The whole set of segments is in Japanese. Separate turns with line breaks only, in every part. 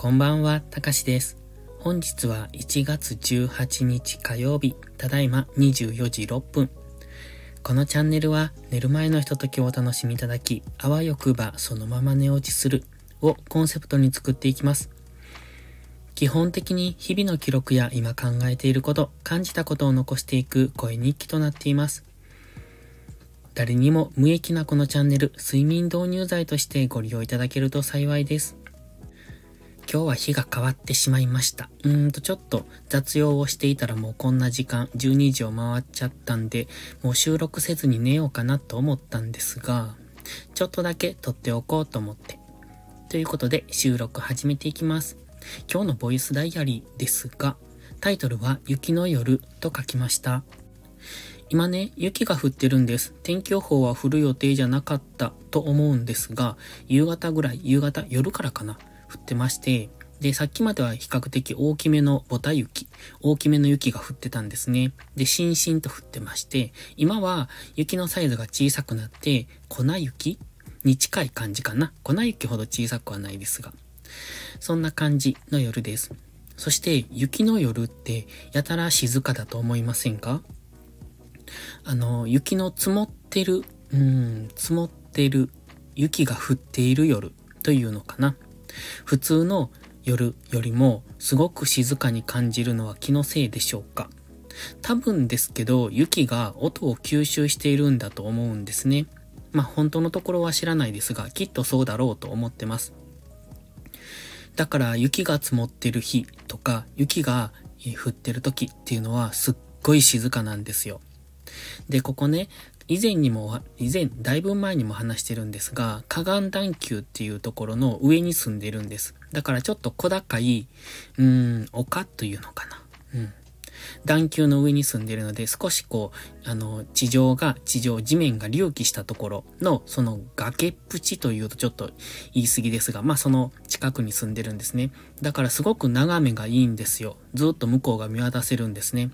こんばんは、たかしです。本日は1月18日火曜日、ただいま24時6分。このチャンネルは寝る前のひとときをお楽しみいただき、あわよくばそのまま寝落ちするをコンセプトに作っていきます。基本的に日々の記録や今考えていること、感じたことを残していく声日記となっています。誰にも無益なこのチャンネル、睡眠導入剤としてご利用いただけると幸いです。今日は日が変わってしまいました。うーんと、ちょっと雑用をしていたらもうこんな時間、12時を回っちゃったんで、もう収録せずに寝ようかなと思ったんですが、ちょっとだけ撮っておこうと思って。ということで収録始めていきます。今日のボイスダイアリーですが、タイトルは雪の夜と書きました。今ね、雪が降ってるんです。天気予報は降る予定じゃなかったと思うんですが、夕方ぐらい、夕方、夜からかな、降ってまして、で、さっきまでは比較的大きめのボタ雪、大きめの雪が降ってたんですね。で、しんしんと降ってまして、今は雪のサイズが小さくなって、粉雪に近い感じかな。粉雪ほど小さくはないですが。そんな感じの夜です。そして雪の夜ってやたら静かだと思いませんか？あの、雪の積もってる、うん、積もってる、雪が降っている夜というのかな。普通の夜よりもすごく静かに感じるのは気のせいでしょうか？多分ですけど、雪が音を吸収しているんだと思うんですね。まあ本当のところは知らないですが、きっとそうだろうと思ってます。だから雪が積もってる日とか、雪が降ってる時っていうのはすっごい静かなんですよ。で、ここね、以前にも、以前、だいぶ前にも話してるんですが、河岸段丘っていうところの上に住んでるんです。だからちょっと小高い、うーん、丘というのかな。うん。段丘の上に住んでるので、少しこう、あの、地上が、地上、地面が隆起したところの、その崖っぷちというとちょっと言い過ぎですが、まあその近くに住んでるんですね。だからすごく眺めがいいんですよ。ずっと向こうが見渡せるんですね。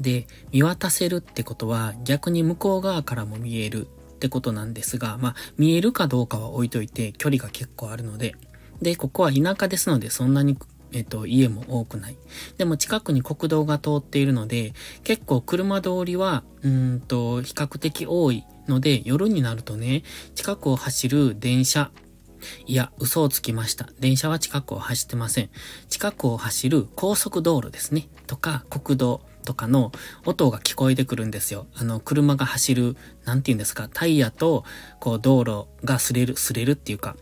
で、見渡せるってことは逆に向こう側からも見えるってことなんですが、まあ、見えるかどうかは置いといて距離が結構あるので、で、ここは田舎ですのでそんなにえっと、家も多くない。でも近くに国道が通っているので、結構車通りは、うんと、比較的多いので、夜になるとね、近くを走る電車、いや、嘘をつきました。電車は近くを走ってません。近くを走る高速道路ですね。とか、国道。とかの音が聞こえてくるんですよ。あの、車が走る、なんて言うんですか、タイヤと、こう、道路が擦れる、擦れるっていうか、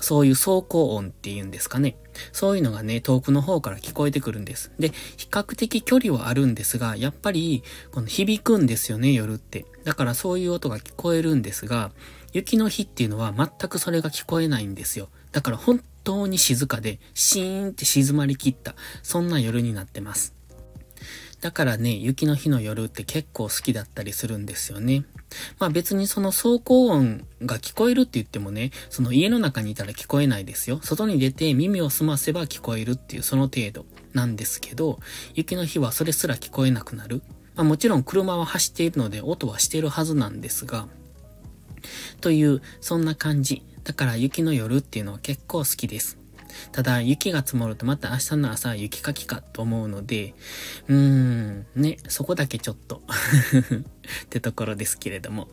そういう走行音っていうんですかね。そういうのがね、遠くの方から聞こえてくるんです。で、比較的距離はあるんですが、やっぱり、この響くんですよね、夜って。だからそういう音が聞こえるんですが、雪の日っていうのは全くそれが聞こえないんですよ。だから本当に静かで、シーンって静まりきった、そんな夜になってます。だからね、雪の日の夜って結構好きだったりするんですよね。まあ別にその走行音が聞こえるって言ってもね、その家の中にいたら聞こえないですよ。外に出て耳を澄ませば聞こえるっていうその程度なんですけど、雪の日はそれすら聞こえなくなる。まあもちろん車は走っているので音はしてるはずなんですが、という、そんな感じ。だから雪の夜っていうのは結構好きです。ただ、雪が積もるとまた明日の朝は雪かきかと思うので、うーん、ね、そこだけちょっと ってところですけれども。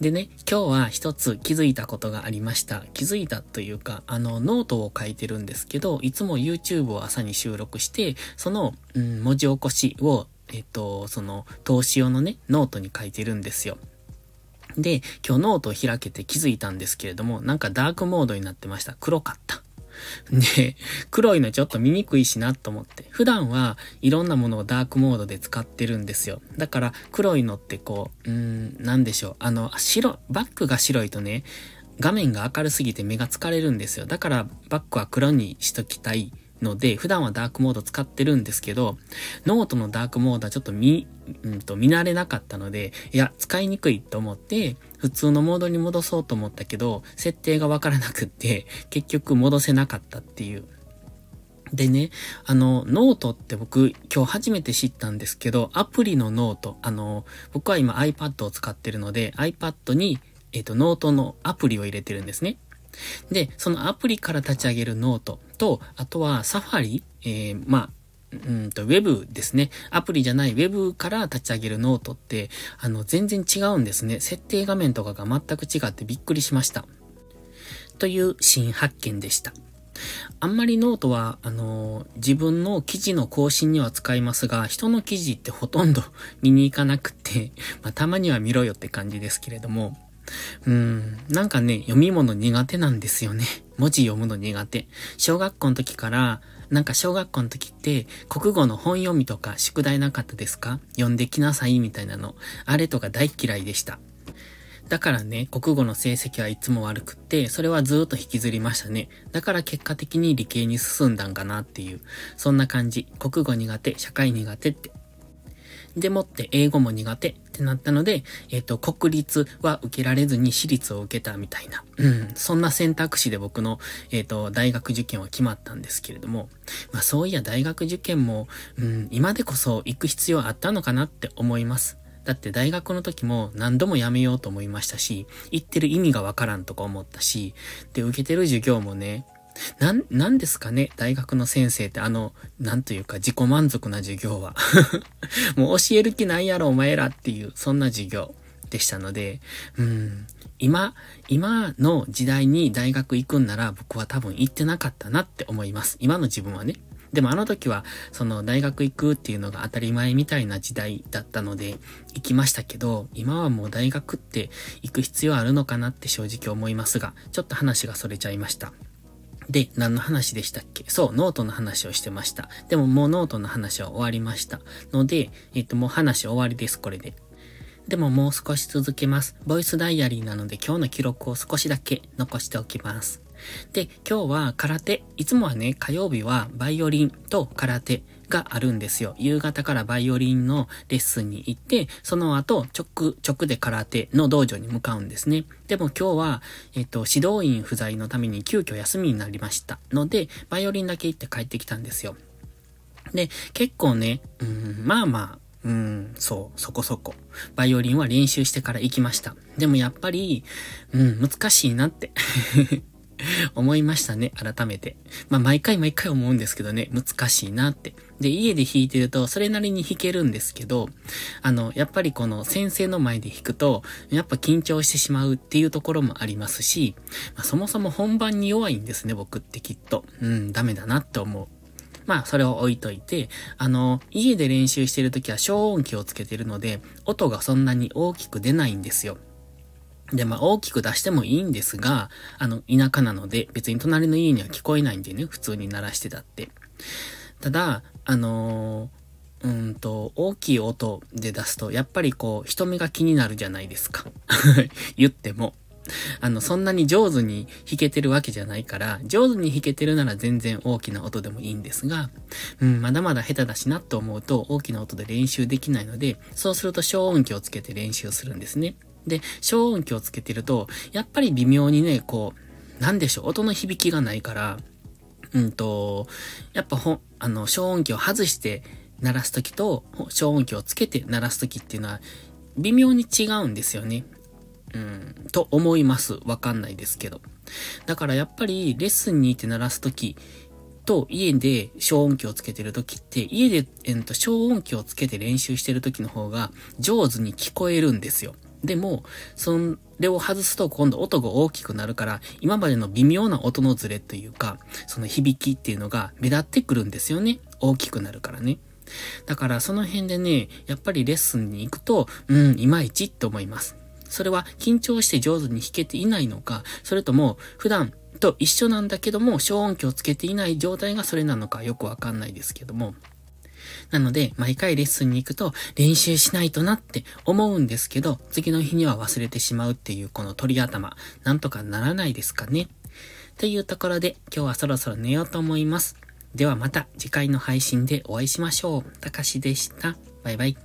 でね、今日は一つ気づいたことがありました。気づいたというか、あの、ノートを書いてるんですけど、いつも YouTube を朝に収録して、その、うん、文字起こしを、えっと、その、投資用のね、ノートに書いてるんですよ。で、今日ノートを開けて気づいたんですけれども、なんかダークモードになってました。黒かった。で、黒いのちょっと見にくいしなと思って。普段はいろんなものをダークモードで使ってるんですよ。だから黒いのってこう、うーん、なんでしょう。あの、白、バックが白いとね、画面が明るすぎて目が疲れるんですよ。だからバックは黒にしときたいので、普段はダークモード使ってるんですけど、ノートのダークモードはちょっと見、うんと見慣れなかったので、いや、使いにくいと思って、普通のモードに戻そうと思ったけど、設定がわからなくって、結局戻せなかったっていう。でね、あの、ノートって僕今日初めて知ったんですけど、アプリのノート、あの、僕は今 iPad を使ってるので、iPad に、えっ、ー、と、ノートのアプリを入れてるんですね。で、そのアプリから立ち上げるノートと、あとはサファリ、えー、まあ、うんと、ウェブですね。アプリじゃないウェブから立ち上げるノートって、あの、全然違うんですね。設定画面とかが全く違ってびっくりしました。という新発見でした。あんまりノートは、あの、自分の記事の更新には使いますが、人の記事ってほとんど見に行かなくて、まあ、たまには見ろよって感じですけれども、うん、なんかね、読み物苦手なんですよね。文字読むの苦手。小学校の時から、なんか小学校の時って、国語の本読みとか宿題なかったですか？読んできなさいみたいなの。あれとか大嫌いでした。だからね、国語の成績はいつも悪くって、それはずーっと引きずりましたね。だから結果的に理系に進んだんかなっていう、そんな感じ。国語苦手、社会苦手ってでもって英語も苦手ってなったので、えっ、ー、と、国立は受けられずに私立を受けたみたいな、うん、そんな選択肢で僕の、えっ、ー、と、大学受験は決まったんですけれども、まあそういや大学受験も、うん、今でこそ行く必要あったのかなって思います。だって大学の時も何度も辞めようと思いましたし、行ってる意味がわからんとか思ったし、で、受けてる授業もね、なん、なんですかね大学の先生ってあの、なんというか自己満足な授業は。もう教える気ないやろお前らっていう、そんな授業でしたので、うん、今、今の時代に大学行くんなら僕は多分行ってなかったなって思います。今の自分はね。でもあの時は、その大学行くっていうのが当たり前みたいな時代だったので、行きましたけど、今はもう大学って行く必要あるのかなって正直思いますが、ちょっと話がそれちゃいました。で、何の話でしたっけ？そう、ノートの話をしてました。でももうノートの話は終わりました。ので、えっと、もう話終わりです、これで。でももう少し続けます。ボイスダイアリーなので今日の記録を少しだけ残しておきます。で、今日は空手。いつもはね、火曜日はバイオリンと空手があるんですよ。夕方からバイオリンのレッスンに行って、その後、直、直で空手の道場に向かうんですね。でも今日は、えっと、指導員不在のために急遽休みになりましたので、バイオリンだけ行って帰ってきたんですよ。で、結構ね、うん、まあまあ、うん、そう、そこそこ。バイオリンは練習してから行きました。でもやっぱり、うん、難しいなって 思いましたね、改めて。まあ、毎回毎回思うんですけどね、難しいなって。で、家で弾いてると、それなりに弾けるんですけど、あの、やっぱりこの先生の前で弾くと、やっぱ緊張してしまうっていうところもありますし、まあ、そもそも本番に弱いんですね、僕ってきっと。うん、ダメだなって思う。まあ、それを置いといて、あの、家で練習してるときは消音器をつけてるので、音がそんなに大きく出ないんですよ。で、まあ大きく出してもいいんですが、あの、田舎なので、別に隣の家には聞こえないんでね、普通に鳴らしてたって。ただ、あのー、うんと、大きい音で出すと、やっぱりこう、人目が気になるじゃないですか。言っても。あの、そんなに上手に弾けてるわけじゃないから、上手に弾けてるなら全然大きな音でもいいんですが、うん、まだまだ下手だしなと思うと大きな音で練習できないので、そうすると小音器をつけて練習するんですね。で、小音器をつけてると、やっぱり微妙にね、こう、なんでしょう、音の響きがないから、うんと、やっぱほ、あの、小音器を外して鳴らすときと、小音器をつけて鳴らすときっていうのは、微妙に違うんですよね。うん、と思います。わかんないですけど。だからやっぱり、レッスンに行って鳴らすときと、家で小音器をつけてるときって、家で、えっと、小音器をつけて練習してるときの方が上手に聞こえるんですよ。でも、それを外すと今度音が大きくなるから、今までの微妙な音のズレというか、その響きっていうのが目立ってくるんですよね。大きくなるからね。だからその辺でね、やっぱりレッスンに行くと、うん、いまいちって思います。それは緊張して上手に弾けていないのか、それとも普段と一緒なんだけども、小音器をつけていない状態がそれなのかよくわかんないですけども。なので、毎回レッスンに行くと練習しないとなって思うんですけど、次の日には忘れてしまうっていうこの鳥頭、なんとかならないですかね。というところで、今日はそろそろ寝ようと思います。ではまた次回の配信でお会いしましょう。たかしでした。バイバイ。